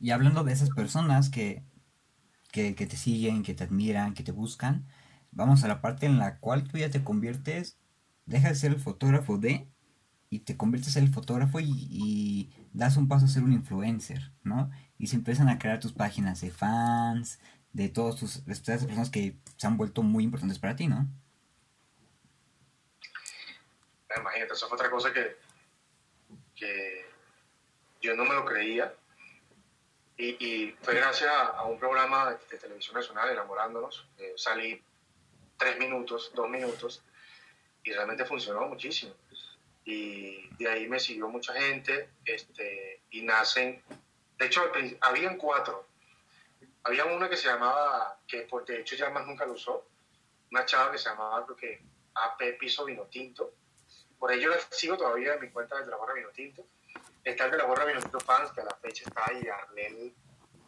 Y hablando de esas personas que, que, te siguen, que te admiran, que te buscan, vamos a la parte en la cual tú ya te conviertes, dejas de ser el fotógrafo de y te conviertes en el fotógrafo y, das un paso a ser un influencer, ¿no? Y se empiezan a crear tus páginas de fans, de todas tus de esas personas que se han vuelto muy importantes para ti, ¿no? Imagínate, eso fue otra cosa que, que yo no me lo creía. Y, fue gracias a, un programa de, televisión nacional, Enamorándonos. salí tres minutos, dos minutos, y realmente funcionó muchísimo. Y de ahí me siguió mucha gente, este, y nacen, de hecho, habían cuatro. Había una que se llamaba, que por de hecho ya más nunca lo usó, una chava que se llamaba, creo que AP Piso Vino Tinto. Por ello la sigo todavía en mi cuenta de Gorra Vino Tinto. Está el de la Gorra Vino Tinto Fans, que a la fecha está ahí, Arlene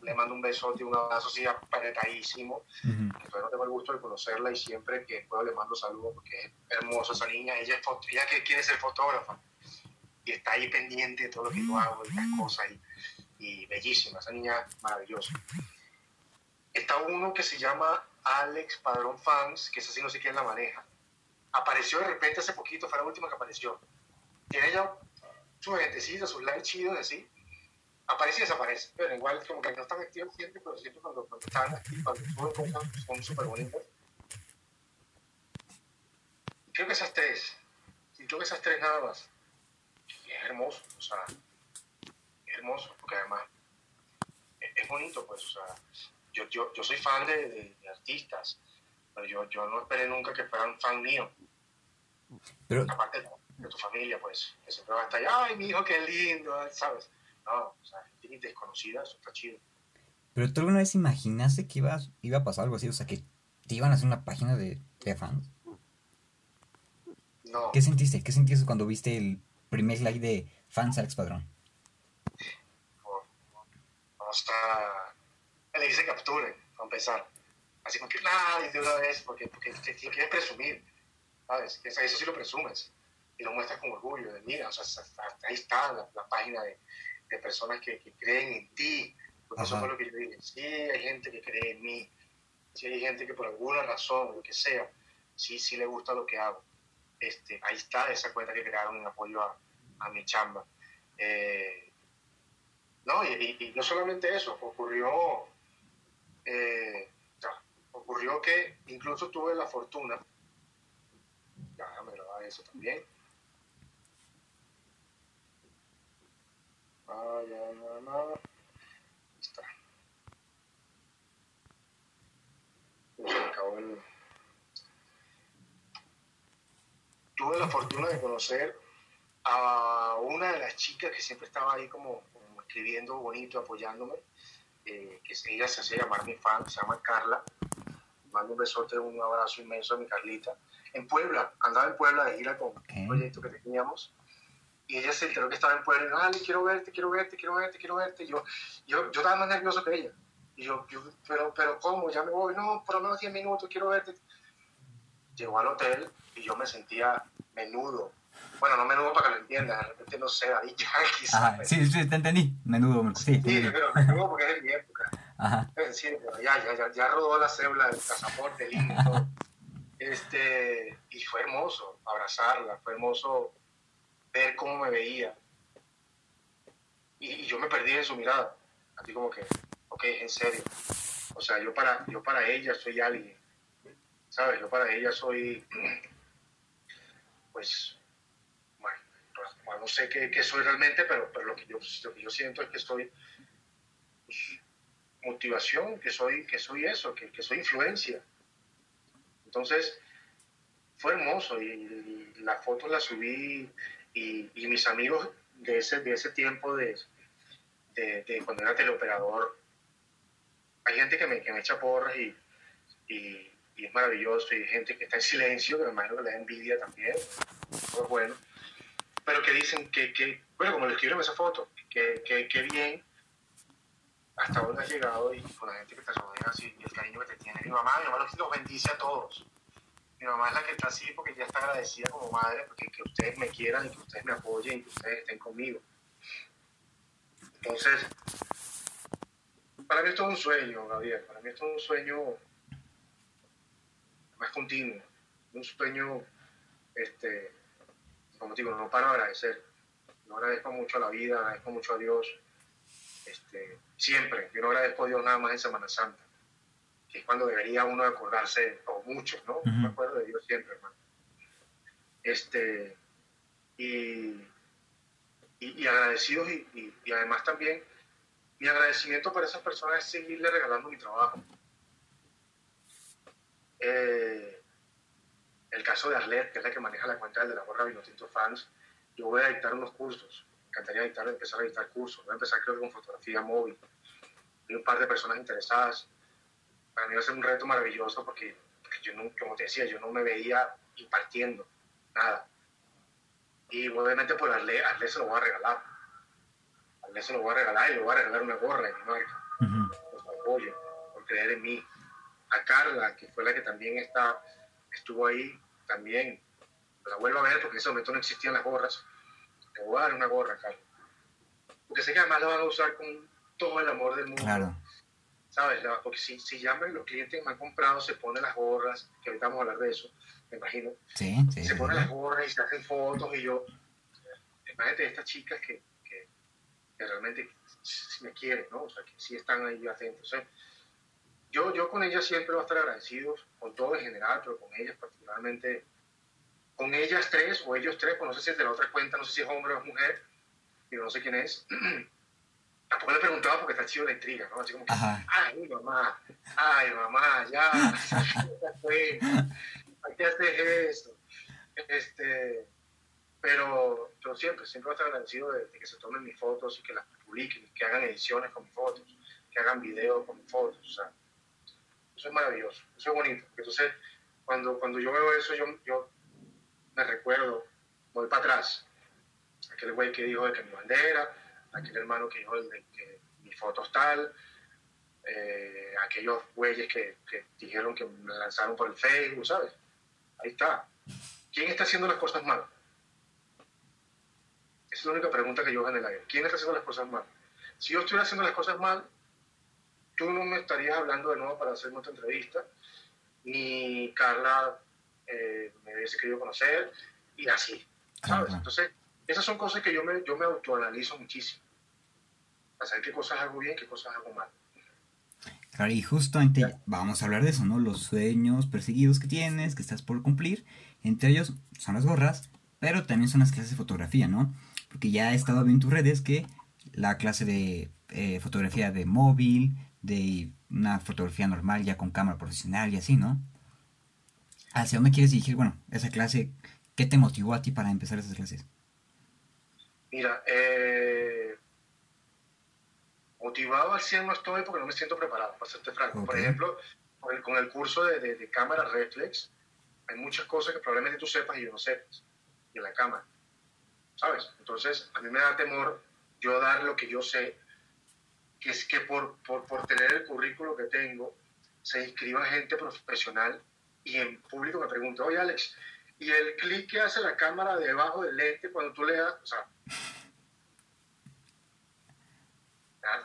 le mando un besote, un abrazo así apretadísimo. todavía no tengo el gusto de conocerla y siempre que puedo le mando saludos porque es hermosa esa niña. Ella, es ella que quiere ser fotógrafa y está ahí pendiente de todo lo que yo hago y las cosas y, bellísima, esa niña maravillosa. Está uno que se llama Alex Padrón Fans, que es así no sé quién la maneja. Apareció de repente hace poquito, fue la última que apareció. Tiene ya sus gentecitos, sus likes chidos así aparece y desaparece. Pero igual, como que no están activos siempre, pero siempre cuando, cuando están activos, cuando suben cosas, son súper bonitas. Creo que esas tres, y creo que esas tres nada más. Y es hermoso, o sea, es hermoso, porque además es, bonito, pues, o sea, yo, yo, yo soy fan de, de, artistas, pero yo, yo no esperé nunca que fueran fan mío. Pero... Aparte de, tu familia, pues, que siempre va a estar ahí, ay, mi hijo, qué lindo, ¿sabes? No, o sea, gente desconocida, eso está chido. Pero tú alguna vez imaginaste que iba, iba a pasar algo así, o sea, que te iban a hacer una página de, de fans. No. ¿Qué sentiste? ¿Qué sentiste cuando viste el primer like de Fans Alex Padrón? O sea, le dice capture, para empezar. Así como que, nada, de una vez, porque, porque te, quieres presumir, ¿sabes? Eso sí lo presumes y lo muestras con orgullo, de mira, o sea, ahí está la página de, de personas que, que creen en ti, porque eso fue lo que yo dije, sí hay gente que cree en mí, sí hay gente que por alguna razón, lo que sea, sí, sí le gusta lo que hago. Este, ahí está esa cuenta que crearon en apoyo a, a mi chamba. Eh, no, y, no solamente eso, ocurrió, eh, ocurrió que incluso tuve la fortuna, ya me lo eso también, Ah, ya, nada, nada. Está. Acabó el... Tuve la fortuna de conocer a una de las chicas que siempre estaba ahí como, escribiendo bonito, apoyándome, eh, que ella se hace llamar mi fan, se llama Carla. Mando un besote, un abrazo inmenso a mi Carlita. En Puebla, andaba en Puebla de gira con un proyecto que teníamos y ella se enteró que estaba en Puebla y dijo, Ale, quiero verte, quiero verte, quiero verte, quiero verte. Y yo, yo, yo estaba más nervioso que ella. Y yo, pero, pero ¿cómo? Ya me voy. No, por lo menos 10 minutos, quiero verte. Llegó al hotel y yo me sentía menudo. Bueno, no menudo para que lo entiendas, de repente no sé, quizás. Sí, sí, te entendí. Menudo, sí. Sí, pero menudo porque es de mi época. Ajá. Sí, ya, ya, ya, ya rodó la cédula del pasaporte, lindo. Este, y fue hermoso abrazarla, fue hermoso ver cómo me veía. Y, yo me perdí en su mirada. Así como que, ok, en serio. O sea, yo para, yo para ella soy alguien. ¿Sabes? Yo para ella soy, pues, bueno, no sé qué, soy realmente, pero, pero lo, que yo, yo siento es que soy pues, motivación, que soy, que soy eso, que, que soy influencia. Entonces, fue hermoso y la foto la subí y, y mis amigos de ese, de ese tiempo de, de, cuando era teleoperador, hay gente que me, que me echa porras y, y, es maravilloso, y hay gente que está en silencio, que me imagino que le da envidia también, pues bueno, pero que dicen que, que bueno, como le escribieron esa foto, que, que, que, bien hasta dónde has llegado y con la gente que te rodea así, y el cariño que te tiene. Mi mamá, mi mamá los bendice a todos mi mamá es la que está así porque ya está agradecida como madre, porque que ustedes me quieran y que ustedes me apoyen y que ustedes estén conmigo. Entonces, para mí esto es un sueño, Gabriel. Para mí esto es un sueño más continuo. Un sueño, este, como digo, no paro de agradecer. No agradezco mucho a la vida, agradezco mucho a Dios. Este, siempre. Yo no agradezco a Dios nada más en Semana Santa, que es cuando debería uno acordarse, o mucho, ¿no? Me acuerdo de Dios siempre, hermano. Este, y, y, agradecidos y, y, además también mi agradecimiento para esas personas es seguirle regalando mi trabajo. Eh, el caso de Arlet, que es la que maneja la cuenta de la gorra Vinotinto Fans, yo voy a dictar unos cursos. Me encantaría dictar, empezar a dictar cursos. Voy a empezar creo que con fotografía móvil. Hay un par de personas interesadas. Para mí va a ser un reto maravilloso porque, yo, no, como te decía, yo no me veía impartiendo nada. Y obviamente por Arlet, Arlet se lo voy a regalar eso lo voy a regalar y le voy a regalar una gorra de mi marca. Por apoyo, por creer en mí. A Carla, que fue la que también está, estuvo ahí, también. La vuelvo a ver porque en ese momento no existían las gorras. Le voy a dar una gorra, Carla. Porque sé que además la van a usar con todo el amor del mundo. Claro. ¿Sabes? Porque si, si ya los clientes me han comprado, se ponen las gorras, que ahorita vamos a hablar de eso, me imagino. Sí, sí. Se ponen las gorras y se hacen fotos y yo, imagínate estas chicas que realmente me quieren, ¿no? O sea, que sí están ahí atentos. ¿eh? Yo, yo con ellas siempre voy a estar agradecido, con todo en general, pero con ellas particularmente, con ellas tres o ellos tres, pues no sé si es de la otra cuenta, no sé si es hombre o es mujer, pero no sé quién es. Tampoco le he preguntado porque está chido la intriga, ¿no? Así como que, ay, mamá, ay, mamá, ya, fue, qué haces esto? Este, pero yo siempre, siempre voy a estar agradecido de, que se tomen mis fotos y que las publiquen, que hagan ediciones con mis fotos, que hagan videos con mis fotos. O sea, eso es maravilloso, eso es bonito. Entonces, cuando, cuando yo veo eso, yo, yo me recuerdo, voy para atrás. Aquel güey que dijo de que mi bandera, aquel hermano que dijo de que mi foto es tal, eh, aquellos güeyes que, que dijeron que me lanzaron por el Facebook, ¿sabes? Ahí está. ¿Quién está haciendo las cosas mal? Esa es la única pregunta que yo hago en el aire. ¿Quién está haciendo las cosas mal? Si yo estuviera haciendo las cosas mal, tú no me estarías hablando de nuevo para hacer otra entrevista, ni Carla eh, me hubiese querido conocer, y así, ¿sabes? Entonces, esas son cosas que yo me, yo me autoanalizo muchísimo. Para saber qué cosas hago bien, qué cosas hago mal. Claro, y justamente vamos a hablar de eso, ¿no? Los sueños perseguidos que tienes, que estás por cumplir. Entre ellos son las gorras, pero también son las clases de fotografía, ¿no? porque ya he estado viendo en tus redes que la clase de eh, fotografía de móvil, de una fotografía normal ya con cámara profesional y así, ¿no? ¿Hacia dónde quieres dirigir, bueno, esa clase? ¿Qué te motivó a ti para empezar esas clases? Mira, eh, motivado al 100 no estoy porque no me siento preparado, para serte franco. Por ejemplo, con el, curso de, de, de, cámara reflex, hay muchas cosas que probablemente tú sepas y yo no sepas, y en la cámara. ¿sabes? Entonces, a mí me da temor yo dar lo que yo sé, que es que por, por, por tener el currículo que tengo, se inscriba gente profesional y en público me pregunta, oye Alex, ¿y el clic que hace la cámara debajo del lente cuando tú le das? O sea,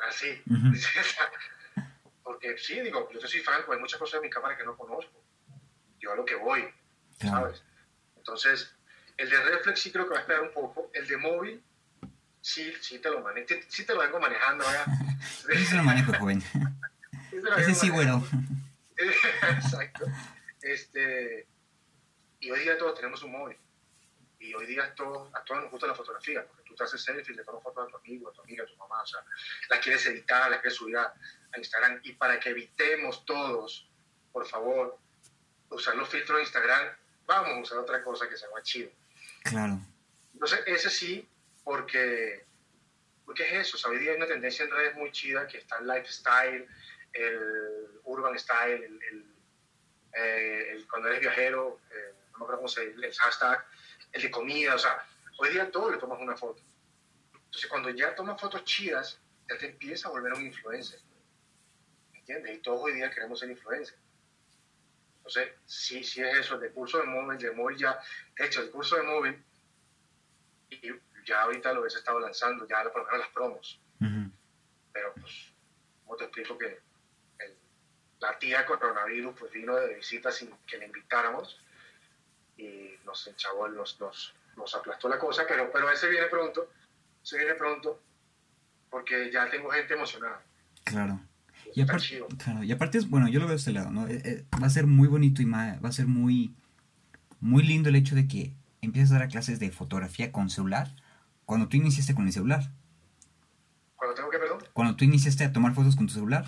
así. Porque sí, digo, yo te soy franco, hay muchas cosas en mi cámara que no conozco. Yo a lo que voy, ¿sabes? Entonces, el de reflex sí creo que va a esperar un poco. El de móvil, sí, sí te lo manejo. Sí te lo vengo manejando, ¿verdad? Ese se lo manejo, joven. Ese sí, bueno. Exacto. Este, y hoy día todos tenemos un móvil. Y hoy día todos, a todos nos gusta la fotografía, porque tú haces selfie, le tomas fotos a tu amigo, a tu amiga, a tu mamá, o sea, la quieres editar, la quieres subir a, a Instagram. Y para que evitemos todos, por favor, usar los filtros de Instagram, vamos a usar otra cosa que sea más chido. Claro. Entonces, ese sí, porque, porque es eso. hoy día hay una tendencia en redes muy chida que está el lifestyle, el urban style, el, eh, cuando eres viajero, eh, no me acuerdo cómo se dice, el hashtag, el de comida, o sea, hoy día todo le tomas una foto. Entonces, cuando ya tomas fotos chidas, ya te empieza a volver un influencer. ¿Entiendes? Y todos hoy día queremos ser influencers. Entonces, sí, sí es eso, el de curso de móvil, de móvil ya, hecho, el curso de móvil, y ya ahorita lo he estado lanzando, ya por lo menos las promos. Pero pues, ¿cómo te explico que la tía coronavirus pues vino de visita sin que le invitáramos y nos enchabó, nos, nos, nos aplastó la cosa, pero, pero ese viene pronto, ese viene pronto porque ya tengo gente emocionada. Claro. Y aparte, claro, y aparte, bueno, yo lo veo de este lado, ¿no? Eh, eh, va a ser muy bonito y va a ser muy, muy lindo el hecho de que empieces a dar clases de fotografía con celular cuando tú iniciaste con el celular. ¿Cuando tengo que, perdón? Cuando tú iniciaste a tomar fotos con tu celular.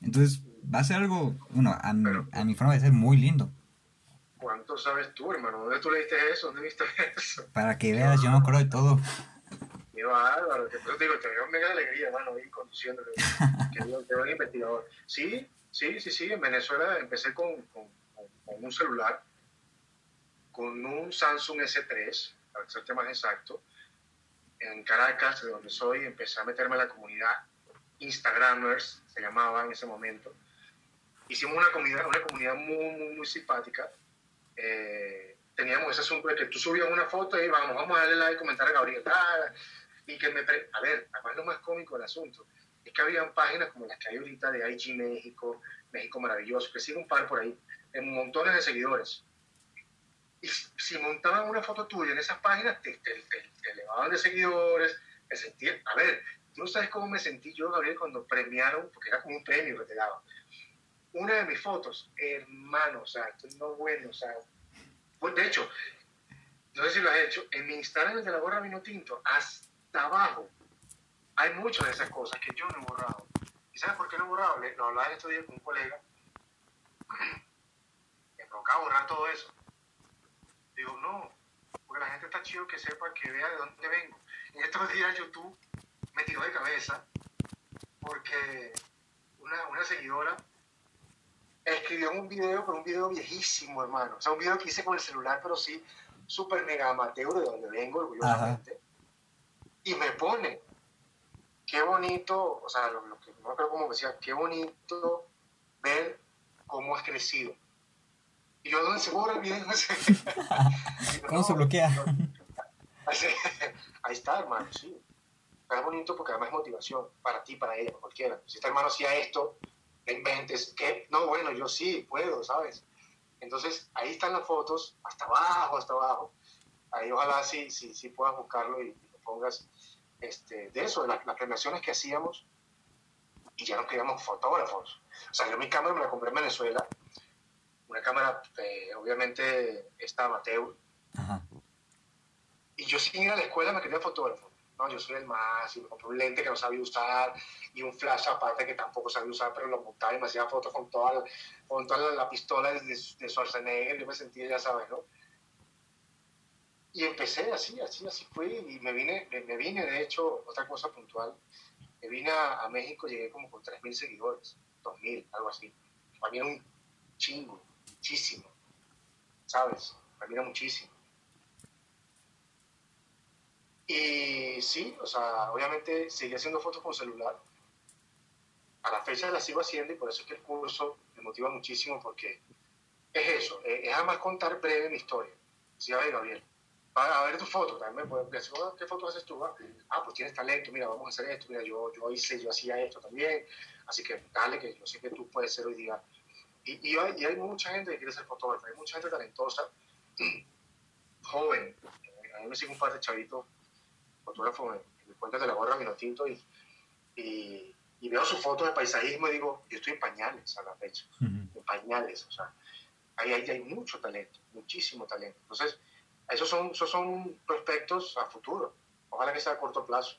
Entonces, va a ser algo, bueno, a, mi, forma de ser muy lindo. ¿Cuánto sabes tú, hermano? ¿Dónde tú leíste eso? ¿Dónde viste eso? Para que veas, yo me acuerdo de todo. Qué bárbaro, te digo, te veo mega alegría, hermano, ir conduciendo, que, un investigador. Sí, sí, sí, sí, en Venezuela empecé con, con, con un celular, con un Samsung S3, para serte más exacto, en Caracas, de donde soy, empecé a meterme en la comunidad Instagramers, se llamaba en ese momento. Hicimos una comunidad, una comunidad muy, muy, muy simpática. Eh, teníamos ese asunto de que tú subías una foto y vamos, vamos a darle like, comentar a Gabriel. Ah, y que me... a ver, además lo más cómico del asunto es que habían páginas como las que hay ahorita de IG México, México Maravilloso, que sigue un par por ahí, en montones de seguidores. Y si montaban una foto tuya en esas páginas, te, te elevaban de seguidores, te sentían, a ver, Tú no sabes cómo me sentí yo, Gabriel, cuando premiaron, porque era como un premio que te daban. Una de mis fotos, hermano, o sea, esto no bueno, o sea, pues de hecho, no sé si lo has hecho, en mi Instagram de la gorra vino tinto, hasta abajo, hay muchas de esas cosas que yo no he borrado. ¿Y sabes por qué no he borrado? Lo hablaba estos días con un colega, me provocaba borrar todo eso. Digo, no, porque la gente está chido que sepa, que vea de dónde vengo. En estos días YouTube me tiró de cabeza porque una, una seguidora escribió un video, pero un video viejísimo, hermano. O sea, un video que hice con el celular, pero sí, súper mega amateur, de donde vengo, orgullosamente. Y me pone, qué bonito, o sea, lo, que no creo como decía, qué bonito ver cómo has crecido. Y yo, ¿dónde se borra el video? ¿Cómo se bloquea? Ahí está, hermano, sí es bonito porque además es motivación para ti, para ella, para cualquiera. Si este hermano hacía esto, en inventes, que no, bueno, yo sí puedo, ¿sabes? Entonces, ahí están las fotos, hasta abajo, hasta abajo. Ahí ojalá sí, sí, sí puedas buscarlo y, pongas este, de eso, de las, premiaciones que hacíamos y ya no queríamos fotógrafos. O sea, yo mi cámara me la compré en Venezuela, una cámara, eh, obviamente, esta amateur. Y yo sin ir a la escuela me quería fotógrafo no, yo soy el más, y un lente que no sabía usar, y un flash aparte que tampoco sabía usar, pero lo montaba y me hacía fotos con toda, la, con toda la, pistola de, de Schwarzenegger, yo me sentía, ya sabes, ¿no? Y empecé así, así, así fue, y me vine, me, vine, de hecho, otra cosa puntual, me vine a, México, llegué como con 3.000 seguidores, 2.000, algo así. Para mí era un chingo, muchísimo, ¿sabes? Para mí era muchísimo. Y sí, o sea, obviamente seguí haciendo fotos con celular. A la fecha las sigo haciendo y por eso es que el curso me motiva muchísimo porque es eso, es, además contar breve mi historia. Sí, a ver, Gabriel, a ver tu foto, también me puedes decir, ¿qué fotos haces tú? Ah, pues tienes talento, mira, vamos a hacer esto, mira, yo, yo hice, yo hacía esto también, así que dale, que yo sé que tú puedes ser hoy día. Y, y, hay, y hay mucha gente que quiere ser fotógrafa, hay mucha gente talentosa, joven. A mí me sigue un par de chavitos fotógrafo me, me de la gorra Minotinto y, y, y, veo sus fotos de paisajismo y digo, yo estoy en pañales a la fecha, en pañales, o sea, ahí, ahí, hay mucho talento, muchísimo talento. Entonces, esos son, esos son prospectos a futuro, ojalá que sea a corto plazo,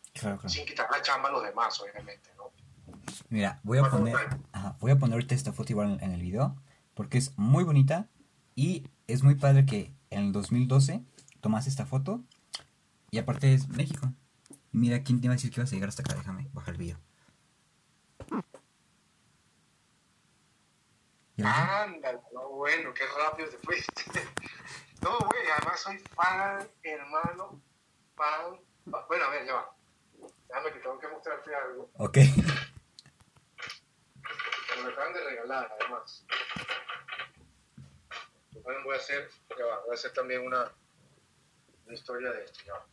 sin quitar la chamba a los demás, obviamente, ¿no? Mira, voy a, poner, voy a poner ahorita esta foto igual en el video, porque es muy bonita y es muy padre que en el 2012 tomas esta foto y aparte es México. Mira, ¿quién te iba a decir que ibas a llegar hasta acá? Déjame bajar el video. Anda, no, bueno, qué rápido te fuiste. No, güey, además soy fan, hermano, fan. Bueno, a ver, ya va. Déjame que tengo que mostrarte algo. Ok. Que me acaban de regalar, además. Bueno, voy a hacer, ya va, voy a hacer también una, una historia de esto, ya va.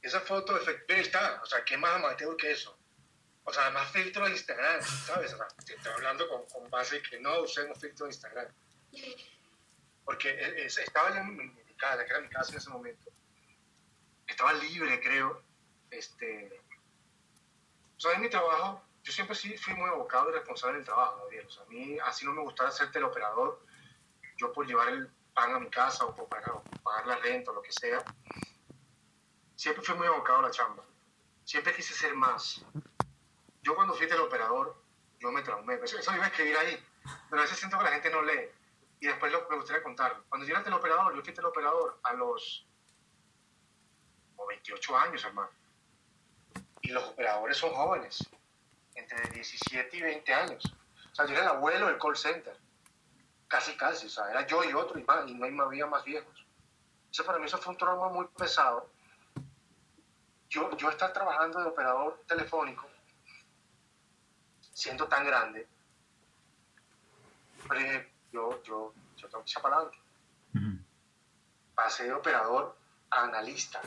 Esa foto, está, o sea, ¿qué más amateur que eso? O sea, además filtro de Instagram, ¿sabes? O sea, te estoy hablando con, con base que no usemos filtro de Instagram. Porque es- estaba en mi, casa, que era mi casa en ese momento. Estaba libre, creo. Este, o sea, en mi trabajo, yo siempre sí fui muy abocado y responsable del trabajo, Gabriel. O sea, a mí así no me gustaba ser teleoperador. Yo por llevar el pan a mi casa o por pagar, o pagar la renta o lo que sea, siempre fui muy abocado a la chamba. Siempre quise ser más. Yo cuando fui teleoperador, yo me traumé. Eso, eso iba a escribir ahí. Pero a veces siento que la gente no lee. Y después me gustaría contarlo. Cuando yo era teleoperador, yo fui teleoperador a los como 28 años, hermano. Y los operadores son jóvenes, entre 17 y 20 años. O sea, yo era el abuelo del call center. Casi, casi. O sea, era yo y otro y más, y no había más viejos. Eso para mí eso fue un trauma muy pesado. Yo, yo estar trabajando de operador telefónico, siendo tan grande, pero yo, yo, yo tengo que echar para adelante. Pasé de operador a analista.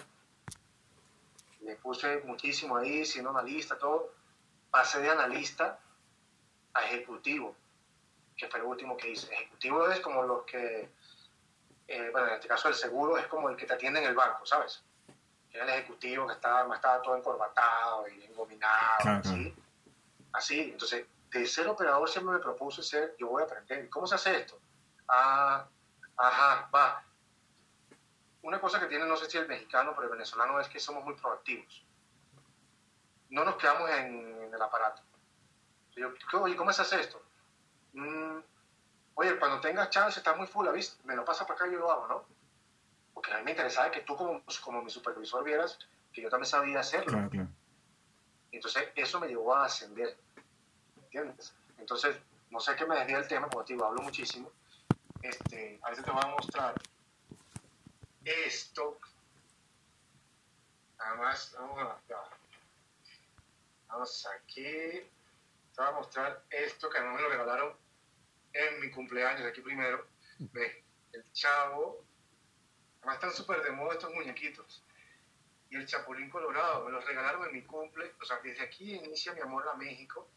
Le puse muchísimo ahí, siendo analista, todo. Pasé de analista a ejecutivo, que fue lo último que hice. Ejecutivo es como los que, eh, bueno, en este caso el seguro es como el que te atiende en el banco, ¿sabes? Era el ejecutivo que estaba, estaba todo encorbatado y engominado, Claro, así. Así, entonces, de ser operador siempre me propuse ser, yo voy a aprender. ¿Cómo se hace esto? Ah, ajá, va. Una cosa que tiene, no sé si el mexicano, pero el venezolano es que somos muy proactivos. No nos quedamos en, en el aparato. Yo, ¿qué- oye, ¿cómo se hace esto? "Mm, oye, cuando tengas chance, estás muy full, ¿viste? Me lo pasa para acá y yo lo hago, ¿no? Porque a mí me interesaba que tú como, como mi supervisor vieras que yo también sabía hacerlo. Claro, claro. Entonces, eso me llevó a ascender. Entonces, no sé qué me desvía el tema, te digo, hablo muchísimo. Este, a veces te voy a mostrar esto. Nada más, vamos a. ya. Vamos aquí. Te voy a mostrar esto que a mí me lo regalaron en mi cumpleaños, aquí primero. Ve, el chavo. Además, están súper de moda estos muñequitos y el Chapulín Colorado. Me los regalaron en mi cumple. O sea, desde aquí inicia mi amor a México.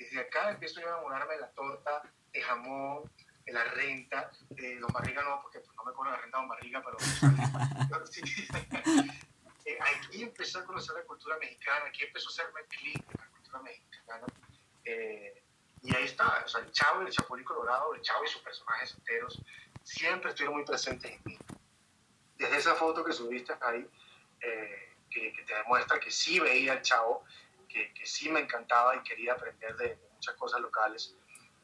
Desde acá empiezo yo a enamorarme de la torta, de jamón, de la renta. De Don Barriga no, porque pues, no me cobran la renta Don Barriga, pero... sí. Eh, aquí empecé a conocer la cultura mexicana, aquí empezó a hacerme clic en la cultura mexicana. Eh, y ahí está, o sea, el Chavo y el Chapulín Colorado, el Chavo y sus personajes enteros, siempre estuvieron muy presentes en mí. Desde esa foto que subiste ahí, eh, que, que te demuestra que sí veía al chavo, que, que sí me encantaba y quería aprender de, de muchas cosas locales.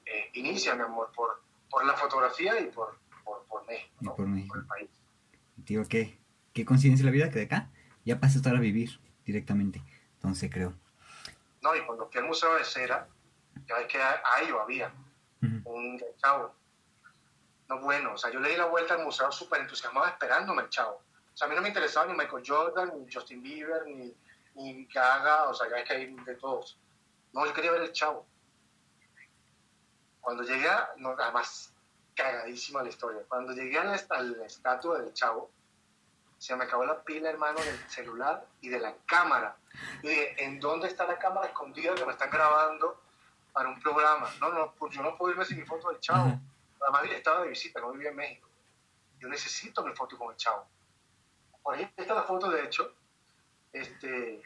Eh, inicia, mi amor, por, por la fotografía y por, por, por México, Y ¿no? por México. el país. Digo, ¿qué, qué coincidencia la vida que de acá ya pasé a estar a vivir directamente. Entonces creo. No, y cuando fui al Museo de Cera, ya ves que ahí yo había Ujú. un chavo. No, bueno, o sea, yo le di la vuelta al museo súper entusiasmado esperándome el chavo. O sea, a mí no me interesaba ni Michael Jordan, ni Justin Bieber, ni, ni Gaga, o sea, ya ves que hay de todos. No, yo quería ver el chavo. Cuando llegué a, no, además, cagadísima la historia. Cuando llegué a la, a la estatua del chavo, se me acabó la pila, hermano, del celular y de la cámara. Yo dije, ¿en dónde está la cámara escondida que me están grabando para un programa? No, no, pues yo no puedo irme sin mi foto del chavo. Ajá. Además, estaba de visita, no vivía en México. Yo necesito mi foto con el chavo. Por ahí está la foto, de hecho. Este,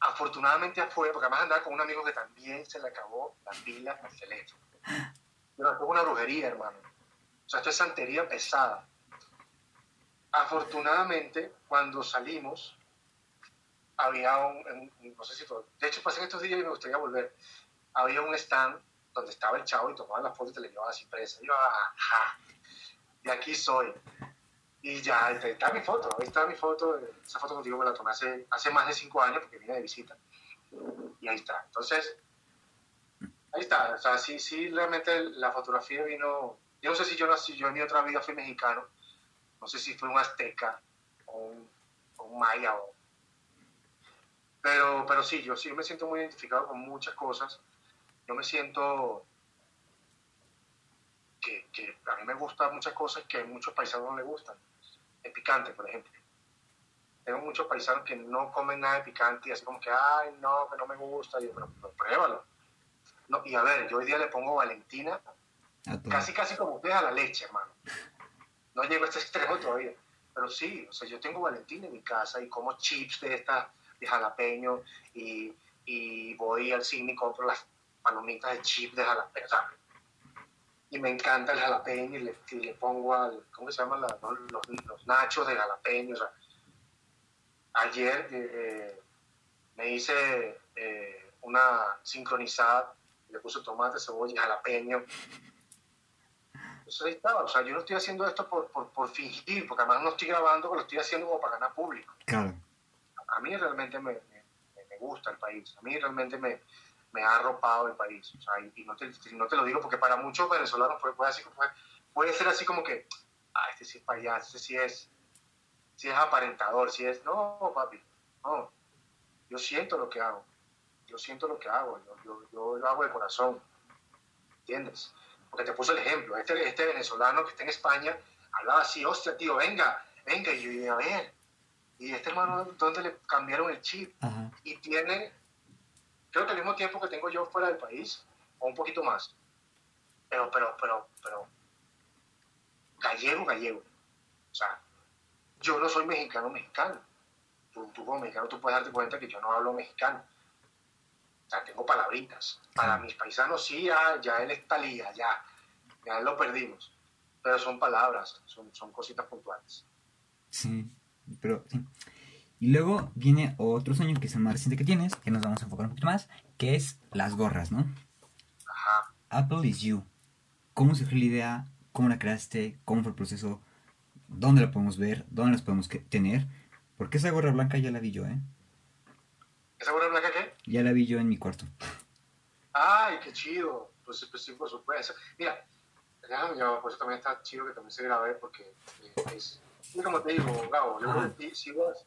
afortunadamente afuera, porque además andaba con un amigo que también se le acabó la pila al teléfono. Pero esto es una brujería, hermano. O sea, esto es santería pesada. Afortunadamente, cuando salimos, había un, no sé si de hecho pasé en estos días y me gustaría volver, había un stand donde estaba el chavo y tomaban las fotos y te le llevaban así presa. Y yo, ajá, y aquí soy. Y ya, está mi foto, ahí está mi foto, esa foto contigo me la tomé hace, hace más de cinco años porque vine de visita. Y ahí está. Entonces, ahí está. O sea, sí, sí, realmente la fotografía vino, yo no sé si yo nací, yo en mi otra vida fui mexicano, no sé si fue un azteca o un, maya o... Pero, pero sí, yo sí me siento muy identificado con muchas cosas. Yo me siento que, que a mí me gustan muchas cosas que a muchos paisanos no les gustan. Picante, por ejemplo. tengo muchos paisanos que no comen nada de picante y así como que, ay, no, que no me gusta. Y yo, pero, pero pruébalo. No, y a ver, yo hoy día le pongo Valentina, casi, casi como ustedes a la leche, hermano. No llego a este extremo todavía. Pero sí, o sea, yo tengo Valentina en mi casa y como chips de esta, de jalapeño, y, y voy al cine y compro las palomitas de chips de jalapeño. Y me encanta el jalapeño y le, le pongo al, ¿cómo se llaman los, los, nachos de jalapeño? O sea, ayer eh, me hice eh, una sincronizada, le puse tomate, cebolla y jalapeño. Entonces ahí estaba, o sea, yo no estoy haciendo esto por, por, por fingir, porque además no estoy grabando, lo estoy haciendo como para ganar público. Claro. A mí realmente me, me, gusta el país, a mí realmente me, me ha arropado el país. O sea, y, no, te, no te lo digo porque para muchos venezolanos puede, puede, puede ser así como que, ah, este sí es payaso, este sí es si es aparentador, si es, no, papi, no, yo siento lo que hago, yo siento lo que hago, yo, yo, lo hago de corazón, ¿entiendes? Porque te puse el ejemplo, este, este venezolano que está en España hablaba así, hostia, tío, venga, venga, y yo a ver, y este hermano, ¿dónde le cambiaron el chip? Y tiene, creo que al mismo tiempo que tengo yo fuera del país, o un poquito más, pero, pero, pero, pero, gallego, gallego, o sea, yo no soy mexicano mexicano. Tú, como mexicano tú puedes darte cuenta que yo no hablo mexicano. O sea, tengo palabritas. Para mis paisanos sí, ya, ya él está lía, ya, ya lo perdimos. Pero son palabras, son, son cositas puntuales. Sí, pero. Y luego viene otro sueño que es el más reciente que tienes, que nos vamos a enfocar un poquito más, que es las gorras, ¿no? Ajá. Apple is you. ¿Cómo surgió la idea? ¿Cómo la creaste? ¿Cómo fue el proceso? dónde la podemos ver, dónde las podemos tener, porque esa gorra blanca ya la vi yo, ¿eh? ¿Esa gorra blanca qué? Ya la vi yo en mi cuarto. Ay, qué chido. Pues, pues sí, por supuesto. Mira, ya, por eso también está chido que también se grabe porque eh, es, como te digo, Gabo, yo creo que si vas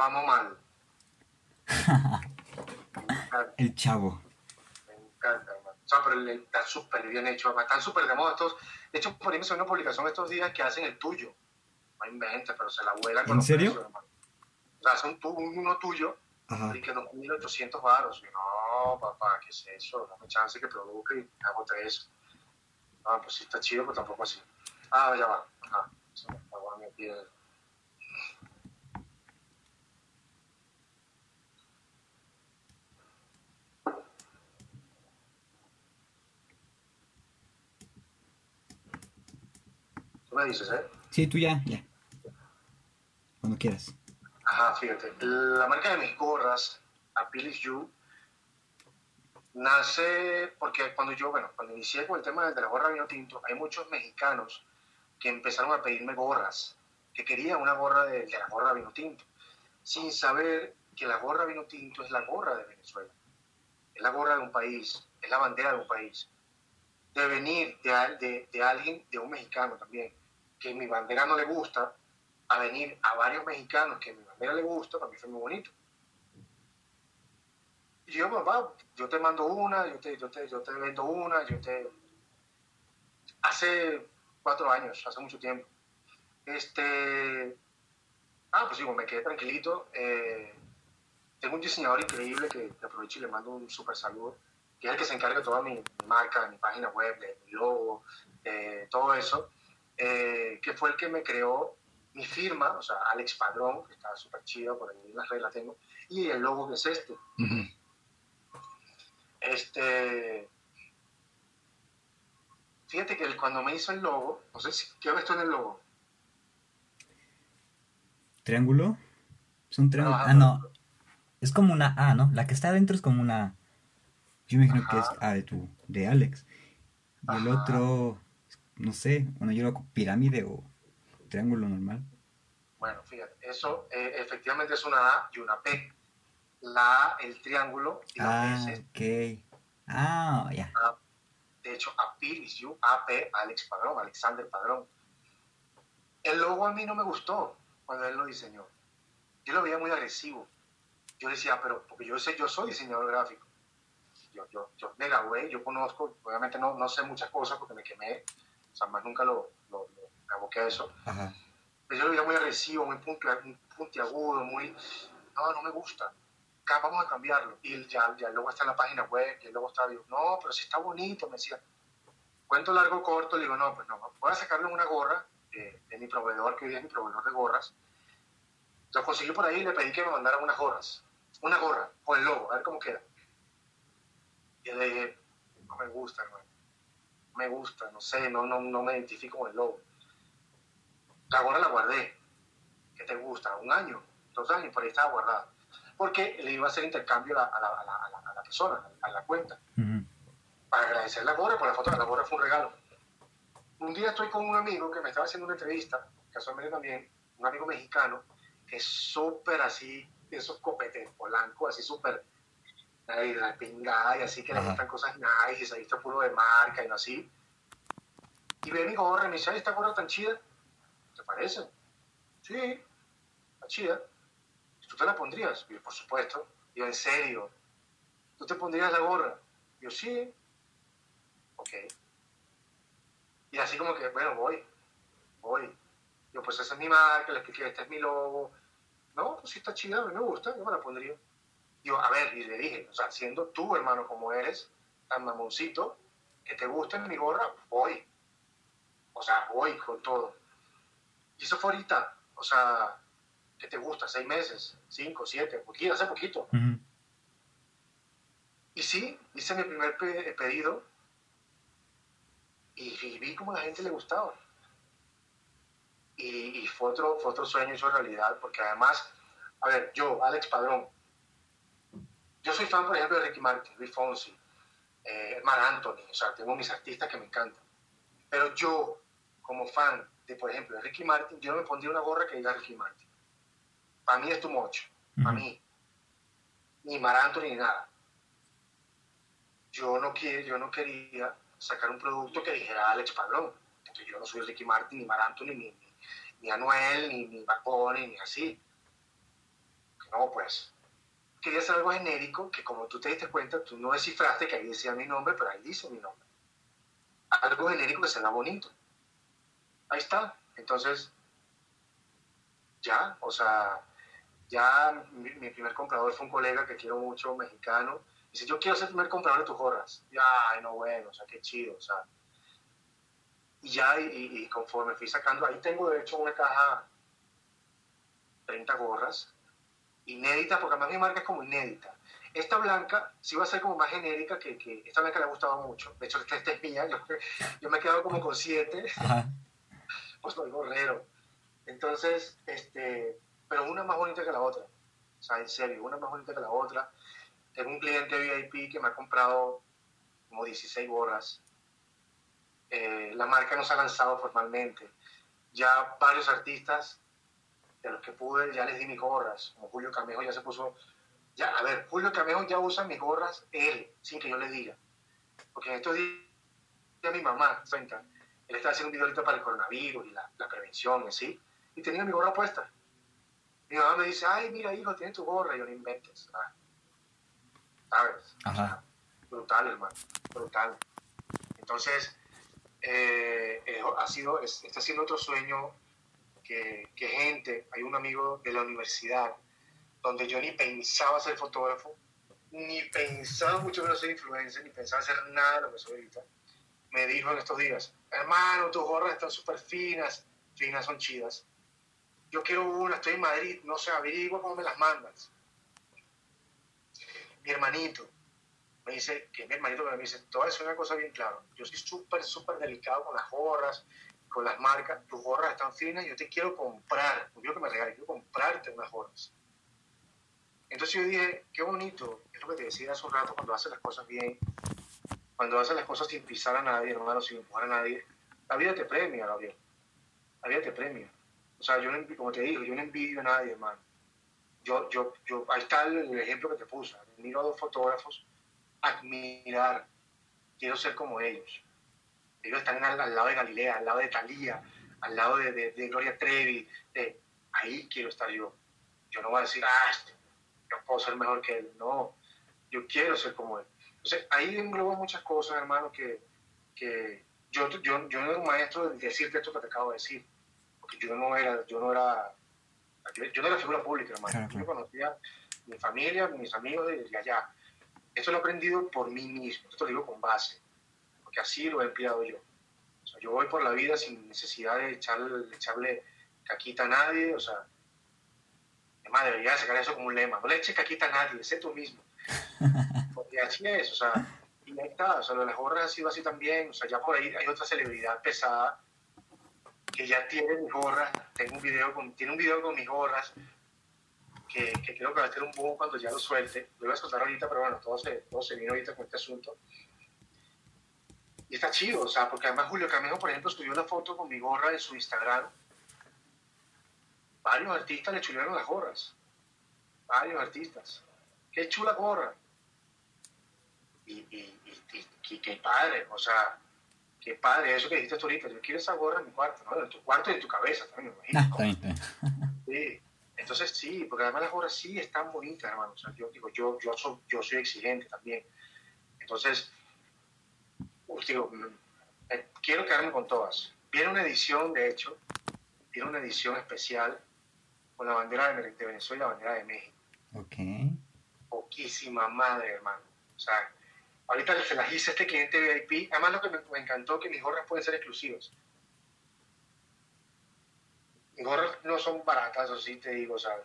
Amo mal. El chavo pero está súper bien hecho, están súper de moda estos. De hecho, por ahí me una publicación estos días que hacen el tuyo. No inventes, pero se la vuelan con ¿En serio? o sea, hacen un, uno tuyo y que 2.800 baros. Y no, papá, ¿qué es eso? Dame chance que produzca y hago tres. Ah, pues sí está chido, pero tampoco así. Ah, ya va. Ajá. Se me apagó mi piel. Me dices, ¿eh? Sí, tú ya, ya. Cuando quieras. Ajá, fíjate. La marca de mis gorras, Apilis You, nace porque cuando yo, bueno, cuando inicié con el tema de la gorra vino tinto, hay muchos mexicanos que empezaron a pedirme gorras, que querían una gorra de, de la gorra vino tinto, sin saber que la gorra vino tinto es la gorra de Venezuela, es la gorra de un país, es la bandera de un país. De venir de, de, de alguien, de un mexicano también, que mi bandera no le gusta, a venir a varios mexicanos que mi bandera le gusta, para mí fue muy bonito. Y yo, papá, yo te mando una, yo te, yo te, yo te vendo una, yo te... Hace cuatro años, hace mucho tiempo. Este... Ah, pues digo, me quedé tranquilito. Eh, tengo un diseñador increíble que, aprovecho y le mando un súper saludo, que es el que se encarga de toda mi, mi marca, de mi página web, de mi logo, de todo eso. Eh, que fue el que me creó mi firma, o sea, Alex Padrón, que está súper chido, por ahí las reglas tengo, y el logo que es este. Este. Fíjate que cuando me hizo el logo, no sé si, ¿qué ves tú en el logo? ¿Triángulo? Es un triángulo. ah, no. Es como una A, ¿no? La que está adentro es como una A. Yo me imagino que es A de tu, de Alex. Y el otro, no sé, lo hago pirámide o triángulo normal. Bueno, fíjate, eso eh, efectivamente es una A y una P. La A, el triángulo, y la Ah, P es ok. Ah, ya. De hecho, APIL is you, AP, Alex Padrón, Alexander Padrón. El logo a mí no me gustó cuando él lo diseñó. Yo lo veía muy agresivo. Yo decía, pero porque yo sé, yo soy diseñador gráfico. Yo, yo, yo me gradué, yo conozco, obviamente no, no sé muchas cosas porque me quemé, sea, más nunca lo, lo, lo me aboqué a eso. Ajá. Pero yo lo veía muy agresivo, muy puntia- muy puntiagudo, muy... No, no me gusta. Acá vamos a cambiarlo. Y ya, ya luego está en la página web, y él luego está, digo, no, pero si está bonito, me decía. Cuento largo, corto, le digo, no, pues no, voy a sacarle una gorra eh, de mi proveedor, que hoy es mi proveedor de gorras. Lo conseguí por ahí y le pedí que me mandaran unas gorras. Una gorra, con el logo, a ver cómo queda. Y le dije, no me gusta, hermano. Me gusta, no sé, no, no, no me identifico con el logo. La gorra la guardé. ¿Qué te gusta? Un año, dos años, por ahí estaba guardada. Porque le iba a hacer intercambio a la, a la, a la, a la- a la persona, a la cuenta, para agradecer la gorra, por la foto de la gorra fue un regalo. Un día estoy con un amigo que me estaba haciendo una entrevista, casualmente también, un amigo mexicano, que es súper así, de esos copetes polanco, así súper de la pingada y así que le gustan cosas nice, ahí está puro de marca y no así. Y ve mi gorra y me dice, ay, esta gorra tan chida, ¿te parece? Sí, está chida. ¿Tú te la pondrías? Y yo, por supuesto. Y yo, en serio, ¿tú te pondrías la gorra? Y yo, sí. Ok. Y así como que, bueno, voy, voy. Yo, pues esa es mi marca, le expliqué, este es mi logo. No, pues sí está chida, me gusta, yo me la pondría. Yo, a ver, y le dije, o sea, siendo tú, hermano, como eres, tan mamoncito, que te guste mi gorra, voy. O sea, voy con todo. Y eso fue ahorita, o sea, ¿qué te gusta? ¿Seis meses? ¿Cinco? ¿Siete? Poquito, hace poquito. Ujú. Y sí, hice mi primer pe- pedido y, y vi cómo a la gente le gustaba. Y, y fue, otro, fue otro sueño hecho realidad, porque además, a ver, yo, Alex Padrón, yo soy fan, por ejemplo, de Ricky Martin, Luis Fonsi, eh, Mar Anthony, o sea, tengo mis artistas que me encantan. Pero yo, como fan de, por ejemplo, de Ricky Martin, yo no me pondría una gorra que diga Ricky Martin. Para mí es too much, para mí. Ni Mar Anthony ni nada yo no, quiero, yo no quería sacar un producto que dijera Alex Padrón. Entonces yo no soy Ricky Martin, ni Mar Anthony, ni, ni, ni Anuel, ni, ni ni así. No, pues. Quería hacer algo genérico que como tú te diste cuenta, tú no descifraste que ahí decía mi nombre, pero ahí dice mi nombre. Algo genérico que se vea bonito. Ahí está. Entonces, ya, o sea, ya mi, primer comprador fue un colega que quiero mucho, mexicano, Dice, yo quiero ser el primer comprador de tus gorras. Y, ay, no, bueno, o sea, qué chido, o sea. Y ya, y, y- y conforme fui sacando, ahí tengo de hecho una caja, 30 gorras, inéditas, porque además mi marca es como inédita. Esta blanca sí va a ser como más genérica, que, que esta blanca le ha gustado mucho. De hecho, esta, esta es mía, yo, yo me he quedado como con siete, Ajá. pues soy gorrero. Entonces, este, pero una más bonita que la otra. O sea, en serio, una más bonita que la otra. Tengo un cliente VIP que me ha comprado como 16 gorras. Eh, la marca no se ha lanzado formalmente. Ya varios artistas de los que pude, ya les di mis gorras. Como Julio Camejo ya se puso... Ya, a ver, Julio Camejo ya usa mis gorras él, sin que yo le diga. Porque en estos días mi mamá, cuenta, él estaba haciendo un video ahorita para el coronavirus y la, la prevención y así, y tenía mi gorra puesta. Mi mamá me dice, ay, mira, hijo, tienes tu gorra, y yo no inventes. Ah, ¿Sabes? Ajá. brutal, hermano, brutal. Entonces, eh, eh, ha sido, es- está siendo otro sueño que, que gente, hay un amigo de la universidad, donde yo ni pensaba ser fotógrafo, ni pensaba mucho menos ser influencer, ni pensaba hacer nada de lo que soy ahorita, me dijo en estos días, hermano, tus gorras están súper finas, finas son chidas. Yo quiero una, estoy en Madrid, no sé, averigua cómo me las mandas. Mi hermanito, me dice, que es mi hermanito, me dice, voy a decir una cosa bien clara. Yo soy súper, súper delicado con las gorras, las marcas. Tus gorras están finas yo te quiero comprar. No quiero que me regales, quiero comprarte unas gorras. Entonces yo dije, qué bonito, es lo que te decía hace un rato cuando haces las cosas bien. cuando haces las cosas sin pisar a nadie, hermano, sin empujar a nadie, la vida te premia, Gabriel. La vida te premia. O sea, yo, como te digo, yo no envidio a nadie, hermano. Yo, yo, yo, ahí está el, ejemplo que te puse. Miro a dos fotógrafos, admirar, quiero ser como ellos. Ellos están al, lado de Galilea, al lado de Talía, al lado de, de, Gloria Trevi. De, ahí quiero estar yo. Yo no voy a decir, ah, este, yo puedo ser mejor que él. No, yo quiero ser como él. Entonces, ahí engloba muchas cosas, hermano, que, que yo, yo, yo no era un maestro de decirte esto que te acabo de decir, porque yo no era, yo no era, yo no era figura pública, hermano. Yo conocía mi familia, mis amigos de, allá. Esto lo he aprendido por mí mismo, esto lo digo con base, porque así lo he empleado yo. O sea, yo voy por la vida sin necesidad de echarle, echarle caquita a nadie, o sea, además debería sacar eso como un lema, no le eches caquita a nadie, sé tú mismo. Porque así es, o sea, y ahí está, o sea, las gorras ha sido así también, o sea, ya por ahí hay otra celebridad pesada que ya tiene mis gorras, tengo un video con, tiene un video con mis gorras, que, que creo que va a tener un boom cuando ya lo suelte, lo voy a soltar ahorita, pero bueno, todo se, todo se vino ahorita con este asunto. Y está chido, o sea, porque además Julio Camejo, por ejemplo, subió una foto con mi gorra en su Instagram. Varios artistas le chulearon las gorras. Varios artistas. Qué chula gorra y, y, qué padre, o sea, qué padre, eso que dijiste tú ahorita, yo quiero esa gorra en mi cuarto, ¿no? En tu cuarto y en tu cabeza también, me imagino. Ah, sí, entonces sí, porque además las gorras sí están bonitas, hermano, o sea, yo digo, yo, yo, soy, yo soy exigente también, entonces, pues, digo, mm, eh, quiero quedarme con todas. Viene una edición, de hecho, viene una edición especial con la bandera de Venezuela y la bandera de México. Ok. Poquísima madre, hermano. O sea, Ahorita se las hice a este cliente VIP. Además, lo que me, encantó que mis gorras pueden ser exclusivas. Mis gorras no son baratas, eso sí te digo, ¿sabes?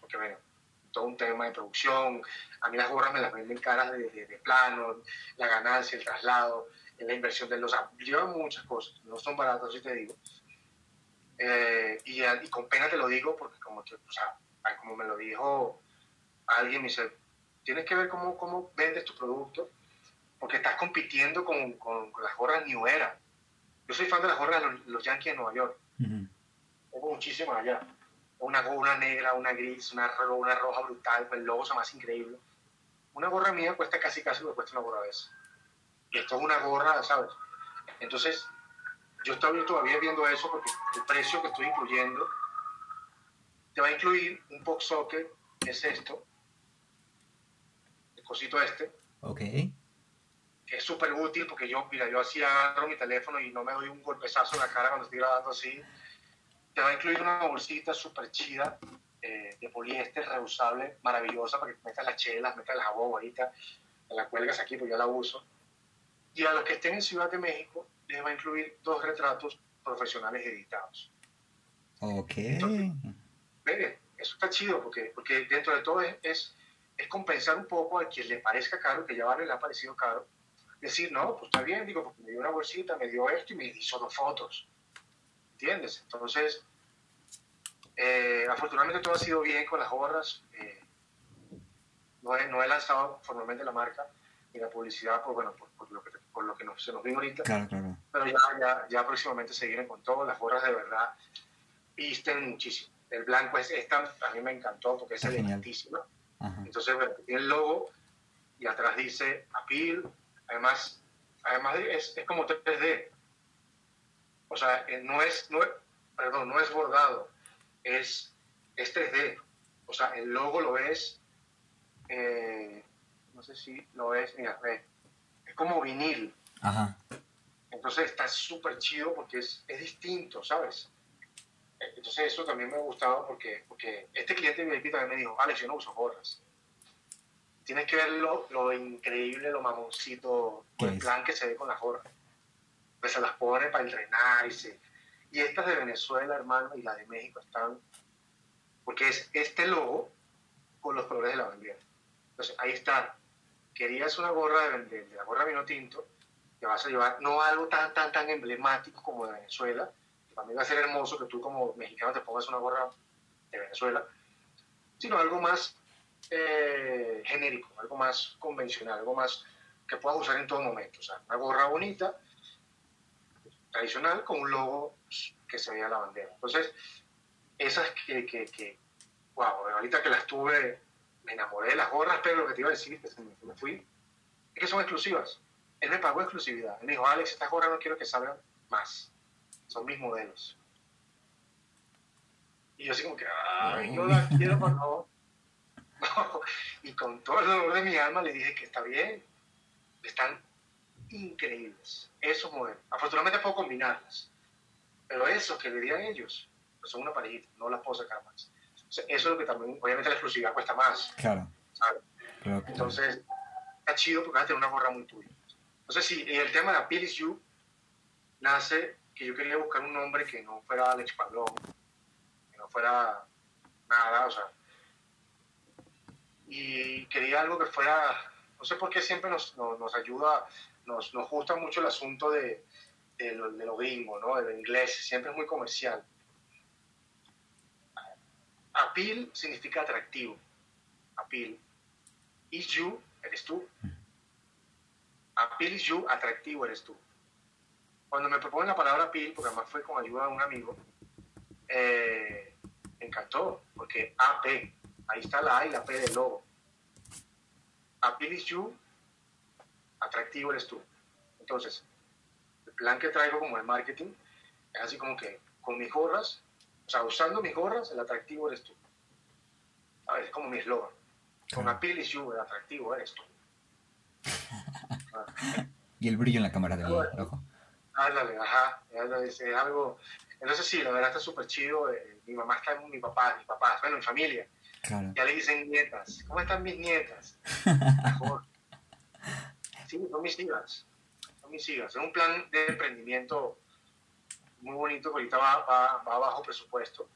Porque, bueno, todo un tema de producción. A mí las gorras me las venden caras de, de, plano, la ganancia, el traslado, la inversión de los... Llevan muchas cosas. No son baratas, sí te digo. Eh, y, y, con pena te lo digo porque como, que, o sea, como me lo dijo alguien, me dice, tienes que ver cómo, cómo vendes tu producto, porque estás compitiendo con, con, las gorras New Era. Yo soy fan de las gorras de los, Yankees de Nueva York. Tengo muchísimas allá. Una, una negra, una gris, una, una roja brutal, el logo es más increíble. Una gorra mía cuesta casi casi lo que cuesta una gorra de esa. Y esto es una gorra, ¿sabes? Entonces, yo estoy todavía viendo eso porque el precio que estoy incluyendo te va a incluir un box socket, que es esto, cosito este. Ok. Que es súper útil porque yo, mira, yo así agarro mi teléfono y no me doy un golpezazo en la cara cuando estoy grabando así. Te va a incluir una bolsita súper chida eh, de poliéster reusable, maravillosa, para que metas las chelas, metas el jabón ahorita, la cuelgas aquí, pues yo la uso. Y a los que estén en Ciudad de México, les va a incluir dos retratos profesionales editados. Ok. eso está chido porque, porque dentro de todo es es compensar un poco a quien le parezca caro, que ya vale le ha parecido caro, decir, no, pues está bien, digo, porque me dio una bolsita, me dio esto y me hizo dos fotos. ¿Entiendes? Entonces, eh, afortunadamente todo ha sido bien con las gorras. Eh, no, he, no, he, lanzado formalmente la marca ni la publicidad por, bueno, por, lo que, por lo que se nos vino ahorita. Claro, claro. Pero ya, ya, ya próximamente seguirán con todo. Las gorras de verdad visten muchísimo. El blanco es esta, a mí me encantó porque es elegantísima. Entonces, bueno, tiene el logo y atrás dice Appeal. Además, además es, es como 3D. O sea, eh, no es, no perdón, no es bordado, es, es 3D. O sea, el logo lo es, eh, no sé si lo es, mira, ve, es como vinil. Ajá. Entonces está súper chido porque es, es distinto, ¿sabes? Entonces eso también me ha gustado porque, porque este cliente VIP también me dijo, Alex, yo no uso gorras. Tienes que ver lo, increíble, lo mamoncito, el plan que se ve con las gorras. Pues las pone para entrenar y estas de Venezuela, hermano, y las de México están... Porque es este logo con los colores de la bandera. Entonces, ahí está. Querías una gorra de, de, de la gorra vino tinto, que vas a llevar no algo tan, tan, tan emblemático como de Venezuela, para mí va a ser hermoso que tú como mexicano te pongas una gorra de Venezuela, sino algo más eh, genérico, algo más convencional, algo más, que puedas usar en todo momento. O sea, una gorra bonita, tradicional, con un logo que se vea la bandera. Entonces, esas que, que, que wow, ahorita que las tuve, me enamoré de las gorras, pero lo que te iba a decir, que me fui, es que son exclusivas. Él me pagó exclusividad. Él me dijo, Alex, estas gorras no quiero que salgan más. Son mis modelos. Y yo así como que, ay, no las quiero, por favor. Y con todo el dolor de mi alma le dije que está bien. Están increíbles. Esos modelos. Afortunadamente puedo combinarlas. Pero esos que le di a ellos, pues son una parejita, no las puedo sacar más. eso es lo que también, obviamente la exclusividad cuesta más. Claro. Entonces, está chido porque vas a tener una gorra muy tuya. Entonces, sí, el tema de Appeal is You nace que yo quería buscar un nombre que no fuera Alex Padrón, que no fuera nada, o sea, y quería algo que fuera, no sé por qué siempre nos, nos, ayuda, nos, nos, gusta mucho el asunto de, de, lo, de lo gringo, ¿no? de lo inglés, siempre es muy comercial. Appeal significa atractivo, appeal. Is you, eres tú. Appeal is you, atractivo eres tú. Cuando me proponen la palabra appeal, porque además fue con ayuda de un amigo, eh, me encantó, porque AP, Ahí está la A y la P del logo. Appeal is you, atractivo eres tú. Entonces, el plan que traigo como de marketing es así como que con mis gorras, o sea, usando mis gorras, el atractivo eres tú. A ver, es como mi eslogan. Con Appeal is you, el atractivo eres tú. y el brillo en la cámara del ojo. Ándale, ajá. Es, algo. Entonces, sí, la verdad está súper chido. Eh, mi mamá está, mi papá, mi papá, bueno, mi familia ya le dicen nietas. ¿Cómo están mis nietas? Mejor. Sí, son mis hijas. Son mis hijas. Es un plan de emprendimiento muy bonito que ahorita va, va, bajo presupuesto.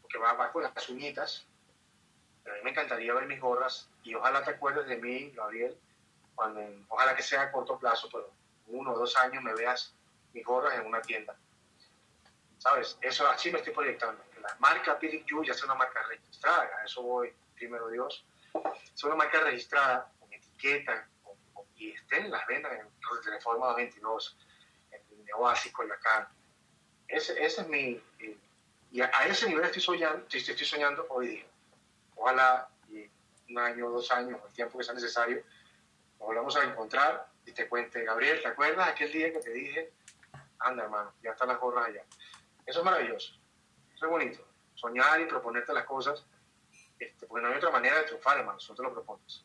Porque va, va con las uñitas. Pero a mí me encantaría ver mis gorras y ojalá te acuerdes de mí, Gabriel, cuando, ojalá que sea a corto plazo, pero uno o dos años me veas mis gorras en una tienda. ¿Sabes? Eso así me estoy proyectando la marca Pilic Yu ya es una marca registrada, a eso voy, primero Dios. Es una marca registrada con etiqueta y esté en las ventas en el Reforma 22, en el Oasis, Coyacán. Ese, ese es mi. y a, ese nivel estoy soñando, estoy, soñando hoy día. Ojalá un año, dos años, el tiempo que sea necesario, nos volvamos a encontrar y te cuente, Gabriel, ¿te acuerdas aquel día que te dije? Anda, hermano, ya están las gorras allá. Eso es maravilloso. Eso es bonito. Soñar y proponerte las cosas, este, porque no hay otra manera de triunfar, hermano, solo te lo propones.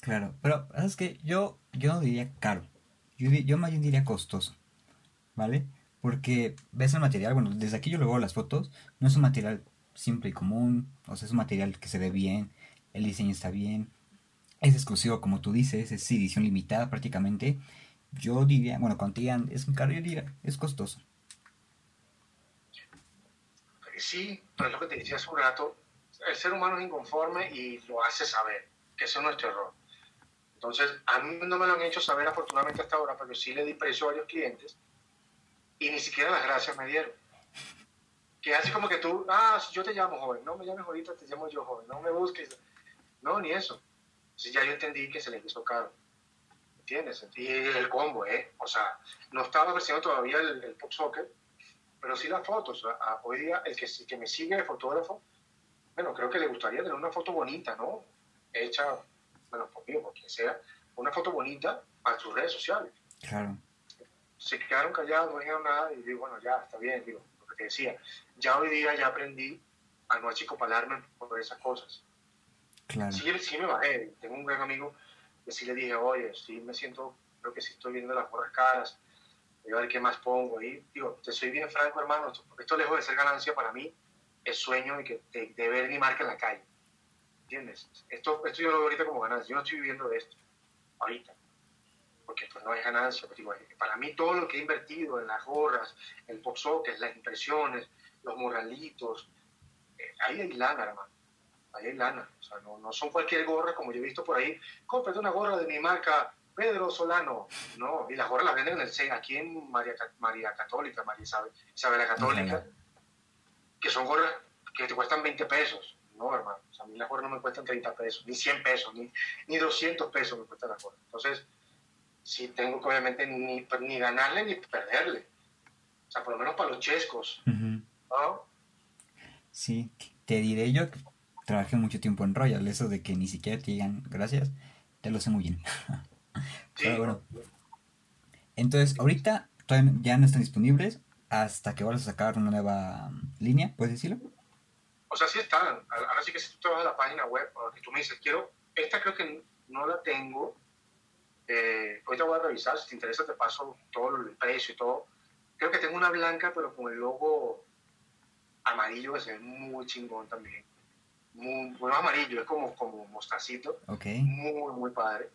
Claro, pero es que yo, yo no diría caro, yo, yo más bien diría costoso, ¿vale? Porque ves el material, bueno, desde aquí yo lo veo las fotos, no es un material simple y común, o sea, es un material que se ve bien, el diseño está bien, es exclusivo como tú dices, es edición limitada prácticamente. Yo diría, bueno, cuando digan es caro, yo diría, es costoso sí, pero es lo que te decía hace un rato, el ser humano es inconforme y lo hace saber, que ese es nuestro error. Entonces, a mí no me lo han hecho saber afortunadamente hasta ahora, pero sí le di precio a varios clientes y ni siquiera las gracias me dieron. Que hace como que tú, ah, yo te llamo joven, no me llames ahorita, te llamo yo joven, no me busques. No, ni eso. Entonces ya yo entendí que se le hizo caro. ¿Entiendes? Y el combo, ¿eh? O sea, no estaba ofreciendo todavía el, el pop soccer, pero sí las fotos. hoy día, el que, que me sigue de fotógrafo, bueno, creo que le gustaría tener una foto bonita, ¿no? Hecha, bueno, por mí, por quien sea, una foto bonita para sus redes sociales. Claro. Se quedaron callados, no dijeron nada, y digo, bueno, ya, está bien, digo, lo que te decía. Ya hoy día ya aprendí a no achicopalarme por esas cosas. Claro. Sí, sí me bajé. Tengo un gran amigo que sí le dije, oye, sí me siento, creo que sí estoy viendo las gorras caras a ver qué más pongo. Y digo, te soy bien franco, hermano, esto, lejos de ser ganancia para mí, es sueño de, que, de, ver mi marca en la calle. ¿Entiendes? Esto, esto yo lo veo ahorita como ganancia. Yo no estoy viviendo de esto, ahorita. Porque pues no es ganancia. Pues, digo, para mí todo lo que he invertido en las gorras, el pop las impresiones, los moralitos, eh, ahí hay lana, hermano. Ahí hay lana. O sea, no, no son cualquier gorra como yo he visto por ahí. Cómprate una gorra de mi marca Pedro Solano, no, y las gorras las venden en el CEN, aquí en María, María Católica, María Isabel, Isabel la Católica, que son gorras que te cuestan 20 pesos. No, hermano, a mí las gorras no me cuestan 30 pesos, ni 100 pesos, ni, ni 200 pesos me cuestan las gorras. Entonces, sí tengo que obviamente ni, ni ganarle ni perderle. O sea, por lo menos para los chescos. ¿no? Sí, te diré yo que trabajé mucho tiempo en Royal, eso de que ni siquiera te digan gracias, te lo sé muy bien. Sí. bueno. Entonces, ahorita todavía ya no están disponibles hasta que vayas a sacar una nueva línea, ¿puedes decirlo? O sea, sí están. Ahora sí que si tú te vas a la página web, que tú me dices, quiero, esta creo que no la tengo, eh, ahorita voy a revisar, si te interesa te paso todo el precio y todo. Creo que tengo una blanca, pero con el logo amarillo que se ve muy chingón también. Muy, bueno, amarillo, es como, como mostacito. Ok. Muy, muy padre.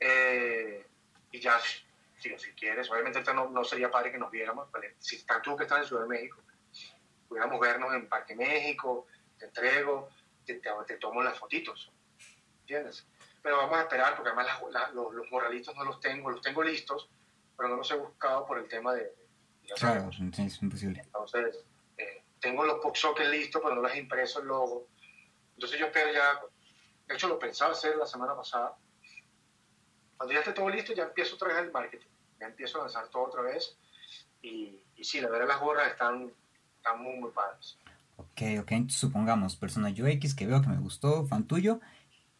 Eh, y ya, si, si quieres, obviamente no, no, sería padre que nos viéramos, ¿vale? si estás tú que estás en Ciudad de México, pudiéramos vernos en Parque México, te entrego, te, te, te tomo las fotitos, ¿entiendes? Pero vamos a esperar, porque además la, la, los, los, morralitos no los tengo, los tengo listos, pero no los he buscado por el tema de... claro, es imposible. Entonces, eh, tengo los sockets listos, pero no los he impreso el logo. Entonces yo espero ya, de hecho lo pensaba hacer la semana pasada, cuando ya esté todo listo, ya empiezo otra vez el marketing. Ya empiezo a lanzar todo otra vez. Y, y sí, la verdad, las gorras están, están muy, muy padres. Ok, ok. Entonces, supongamos, persona UX que veo que me gustó, fan tuyo.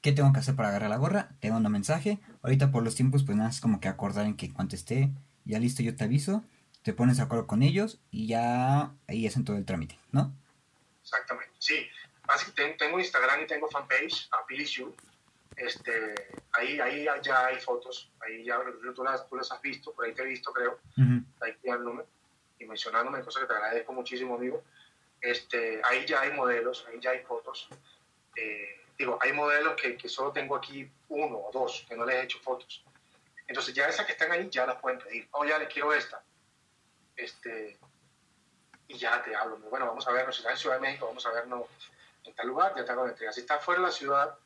¿Qué tengo que hacer para agarrar la gorra? Te mando un mensaje. Ahorita por los tiempos, pues nada, es como que acordar en que cuando esté ya listo, yo te aviso. Te pones de acuerdo con ellos y ya ahí hacen todo el trámite, ¿no? Exactamente, sí. Así que tengo Instagram y tengo fanpage, You este, ahí, ahí ya hay fotos, ahí ya tú las, tú las has visto, por ahí te he visto creo, uh -huh. ahí y mencionándome, cosas que te agradezco muchísimo, amigo. Este, ahí ya hay modelos, ahí ya hay fotos. Eh, digo, hay modelos que, que, solo tengo aquí uno o dos, que no les he hecho fotos. Entonces ya esas que están ahí ya las pueden pedir. Oh, ya les quiero esta. Este, y ya te hablo. Bueno, vamos a vernos, si estás en Ciudad de México, vamos a vernos en tal lugar, ya te hago la entrega. Si estás fuera de la ciudad,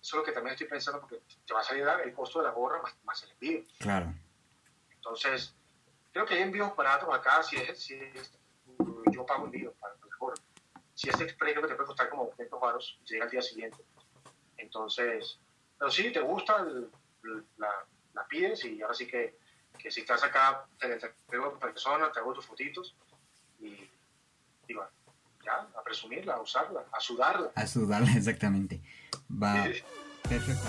eso es lo que también estoy pensando porque te va a salir el costo de la gorra más, más el envío. Claro. Entonces, creo que hay envíos baratos acá, si es, si es yo pago envío para gorra. Si es express, creo que te puede costar como 200 baros y llega al día siguiente. Entonces, pero si te gusta, el, la, la, pides y ahora sí que, que si estás acá, te, pego a persona, te hago tus fotitos y, y bueno, ya, a presumirla, a usarla, a sudarla. A sudarla, exactamente. Va. Perfecto.